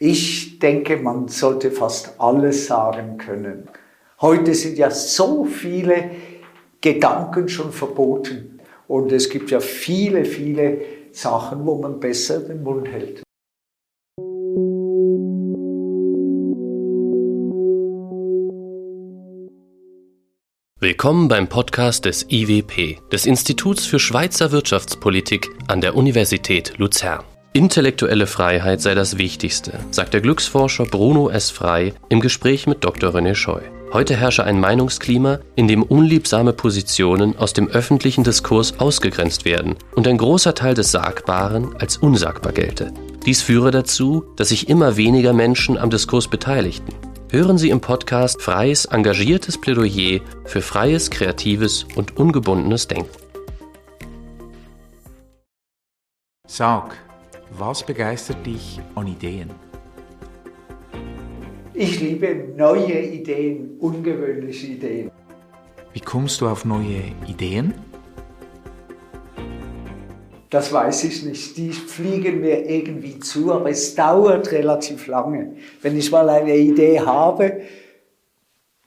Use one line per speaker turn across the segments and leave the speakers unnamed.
Ich denke, man sollte fast alles sagen können. Heute sind ja so viele Gedanken schon verboten. Und es gibt ja viele, viele Sachen, wo man besser den Mund hält.
Willkommen beim Podcast des IWP, des Instituts für Schweizer Wirtschaftspolitik an der Universität Luzern. Intellektuelle Freiheit sei das Wichtigste, sagt der Glücksforscher Bruno S. Frei im Gespräch mit Dr. René Scheu. Heute herrsche ein Meinungsklima, in dem unliebsame Positionen aus dem öffentlichen Diskurs ausgegrenzt werden und ein großer Teil des Sagbaren als unsagbar gelte. Dies führe dazu, dass sich immer weniger Menschen am Diskurs beteiligten hören Sie im Podcast Freies, engagiertes Plädoyer für freies, kreatives und ungebundenes Denken.
Sag, was begeistert dich an Ideen?
Ich liebe neue Ideen, ungewöhnliche Ideen.
Wie kommst du auf neue Ideen?
Das weiß ich nicht. Die fliegen mir irgendwie zu, aber es dauert relativ lange. Wenn ich mal eine Idee habe,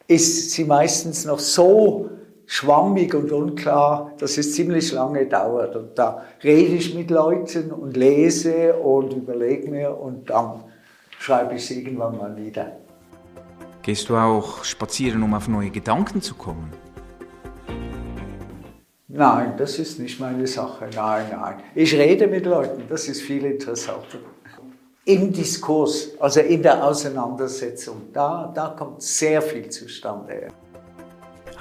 ist sie meistens noch so schwammig und unklar, dass es ziemlich lange dauert. Und da rede ich mit Leuten und lese und überlege mir und dann schreibe ich es irgendwann mal wieder.
Gehst du auch spazieren, um auf neue Gedanken zu kommen?
Nein, das ist nicht meine Sache. Nein, nein. Ich rede mit Leuten, das ist viel interessanter. Im Diskurs, also in der Auseinandersetzung, da, da kommt sehr viel zustande.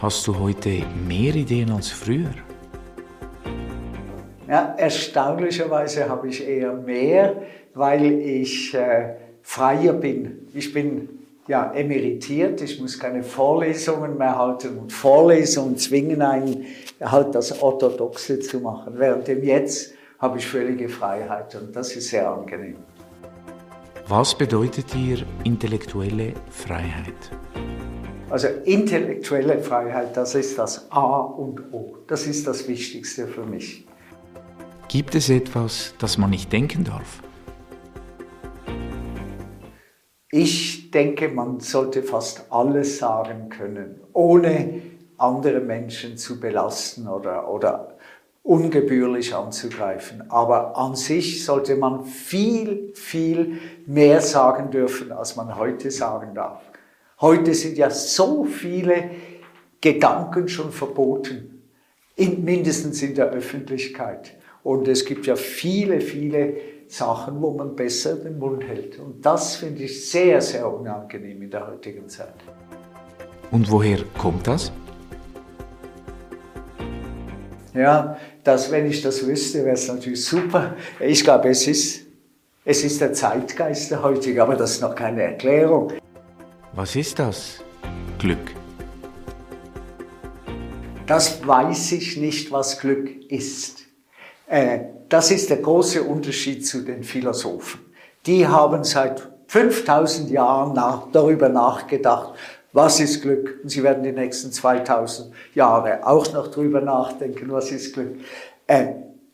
Hast du heute mehr Ideen als früher?
Ja, erstaunlicherweise habe ich eher mehr, weil ich äh, freier bin. Ich bin ja, emeritiert, ich muss keine Vorlesungen mehr halten und Vorlesungen zwingen einen halt das Orthodoxe zu machen. Während dem jetzt habe ich völlige Freiheit und das ist sehr angenehm.
Was bedeutet dir intellektuelle Freiheit?
Also intellektuelle Freiheit, das ist das A und O. Das ist das Wichtigste für mich.
Gibt es etwas, das man nicht denken darf?
Ich denke, man sollte fast alles sagen können, ohne andere Menschen zu belasten oder, oder ungebührlich anzugreifen. Aber an sich sollte man viel, viel mehr sagen dürfen, als man heute sagen darf. Heute sind ja so viele Gedanken schon verboten, in, mindestens in der Öffentlichkeit. Und es gibt ja viele, viele Sachen, wo man besser den Mund hält. Und das finde ich sehr, sehr unangenehm in der heutigen Zeit.
Und woher kommt das?
Ja, dass wenn ich das wüsste, wäre es natürlich super. Ich glaube, es ist, es ist der Zeitgeist der heutige, aber das ist noch keine Erklärung.
Was ist das? Glück.
Das weiß ich nicht, was Glück ist. Äh, das ist der große Unterschied zu den Philosophen. Die haben seit 5000 Jahren nach, darüber nachgedacht, was ist Glück? Und sie werden die nächsten 2000 Jahre auch noch darüber nachdenken, was ist Glück. Äh,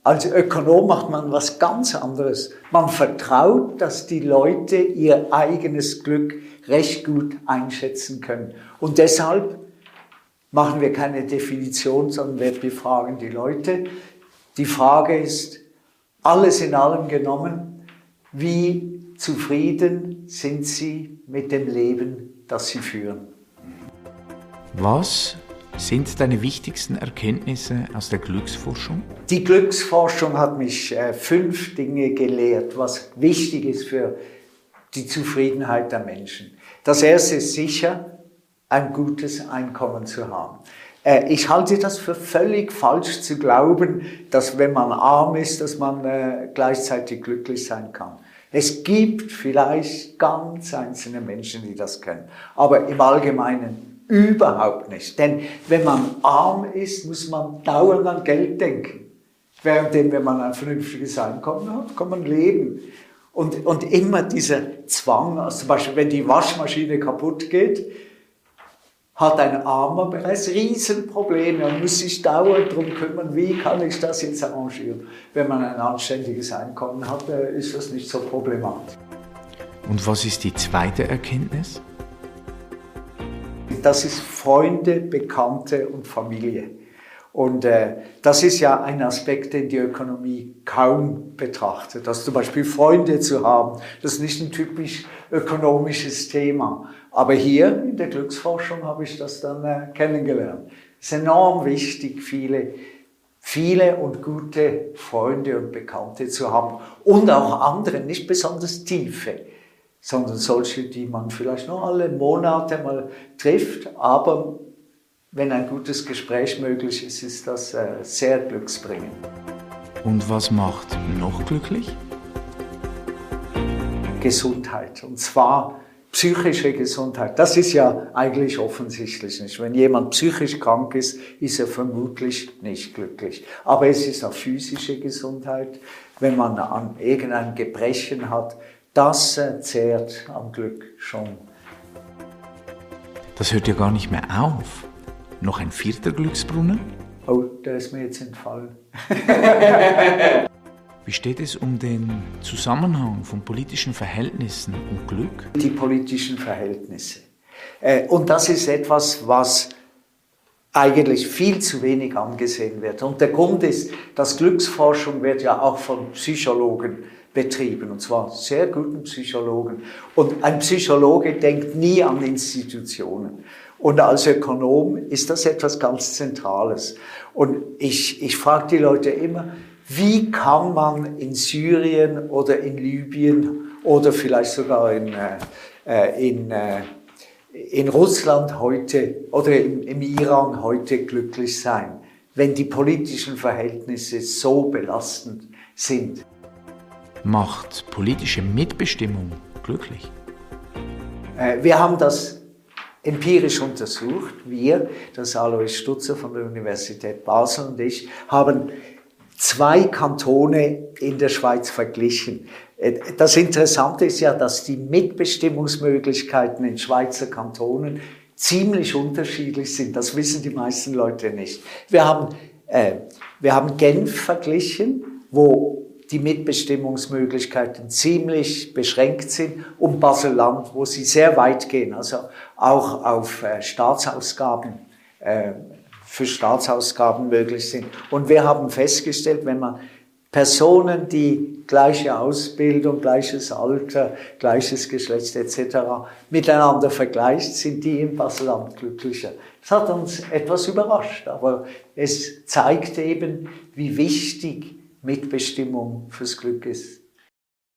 als Ökonom macht man was ganz anderes. Man vertraut, dass die Leute ihr eigenes Glück recht gut einschätzen können. Und deshalb machen wir keine Definition, sondern wir befragen die Leute. Die Frage ist, alles in allem genommen, wie zufrieden sind Sie mit dem Leben, das Sie führen?
Was sind deine wichtigsten Erkenntnisse aus der Glücksforschung?
Die Glücksforschung hat mich äh, fünf Dinge gelehrt, was wichtig ist für die Zufriedenheit der Menschen. Das erste ist sicher, ein gutes Einkommen zu haben. Äh, ich halte das für völlig falsch zu glauben, dass wenn man arm ist, dass man äh, gleichzeitig glücklich sein kann. Es gibt vielleicht ganz einzelne Menschen, die das können, aber im Allgemeinen überhaupt nicht. Denn wenn man arm ist, muss man dauernd an Geld denken. Währenddem, wenn man ein vernünftiges Einkommen hat, kann man leben. Und, und immer dieser Zwang, also zum Beispiel, wenn die Waschmaschine kaputt geht, hat ein Armer bereits Riesenprobleme und muss sich dauernd darum kümmern, wie kann ich das jetzt arrangieren. Wenn man ein anständiges Einkommen hat, ist das nicht so problematisch.
Und was ist die zweite Erkenntnis?
Das ist Freunde, Bekannte und Familie. Und äh, das ist ja ein Aspekt, den die Ökonomie kaum betrachtet. Das zum Beispiel Freunde zu haben, das ist nicht ein typisch ökonomisches Thema. Aber hier in der Glücksforschung habe ich das dann äh, kennengelernt. Es ist enorm wichtig, viele, viele und gute Freunde und Bekannte zu haben. Und auch andere, nicht besonders tiefe, sondern solche, die man vielleicht nur alle Monate mal trifft, aber wenn ein gutes Gespräch möglich ist, ist das äh, sehr glücksbringend.
Und was macht noch glücklich?
Gesundheit. Und zwar psychische Gesundheit. Das ist ja eigentlich offensichtlich nicht. Wenn jemand psychisch krank ist, ist er vermutlich nicht glücklich. Aber es ist auch physische Gesundheit. Wenn man an irgendein Gebrechen hat, das äh, zehrt am Glück schon.
Das hört ja gar nicht mehr auf. Noch ein vierter Glücksbrunnen?
Oh, der ist mir jetzt entfallen.
Wie steht es um den Zusammenhang von politischen Verhältnissen und Glück?
Die politischen Verhältnisse. Äh, und das ist etwas, was eigentlich viel zu wenig angesehen wird. Und der Grund ist, dass Glücksforschung wird ja auch von Psychologen betrieben, und zwar sehr guten Psychologen. Und ein Psychologe denkt nie an Institutionen. Und als Ökonom ist das etwas ganz Zentrales. Und ich, ich frage die Leute immer, wie kann man in Syrien oder in Libyen oder vielleicht sogar in, äh, in, äh, in Russland heute oder im, im Iran heute glücklich sein, wenn die politischen Verhältnisse so belastend sind?
Macht politische Mitbestimmung glücklich?
Äh, wir haben das empirisch untersucht. Wir, das Alois Stutzer von der Universität Basel und ich, haben zwei Kantone in der Schweiz verglichen. Das Interessante ist ja, dass die Mitbestimmungsmöglichkeiten in Schweizer Kantonen ziemlich unterschiedlich sind. Das wissen die meisten Leute nicht. Wir haben, äh, wir haben Genf verglichen, wo die Mitbestimmungsmöglichkeiten ziemlich beschränkt sind, und Basel-Land, wo sie sehr weit gehen, also auch auf äh, Staatsausgaben, äh, für Staatsausgaben möglich sind. Und wir haben festgestellt, wenn man Personen, die gleiche Ausbildung, gleiches Alter, gleiches Geschlecht etc. miteinander vergleicht, sind die im Basel-Land glücklicher. Das hat uns etwas überrascht, aber es zeigt eben, wie wichtig Mitbestimmung fürs Glück ist.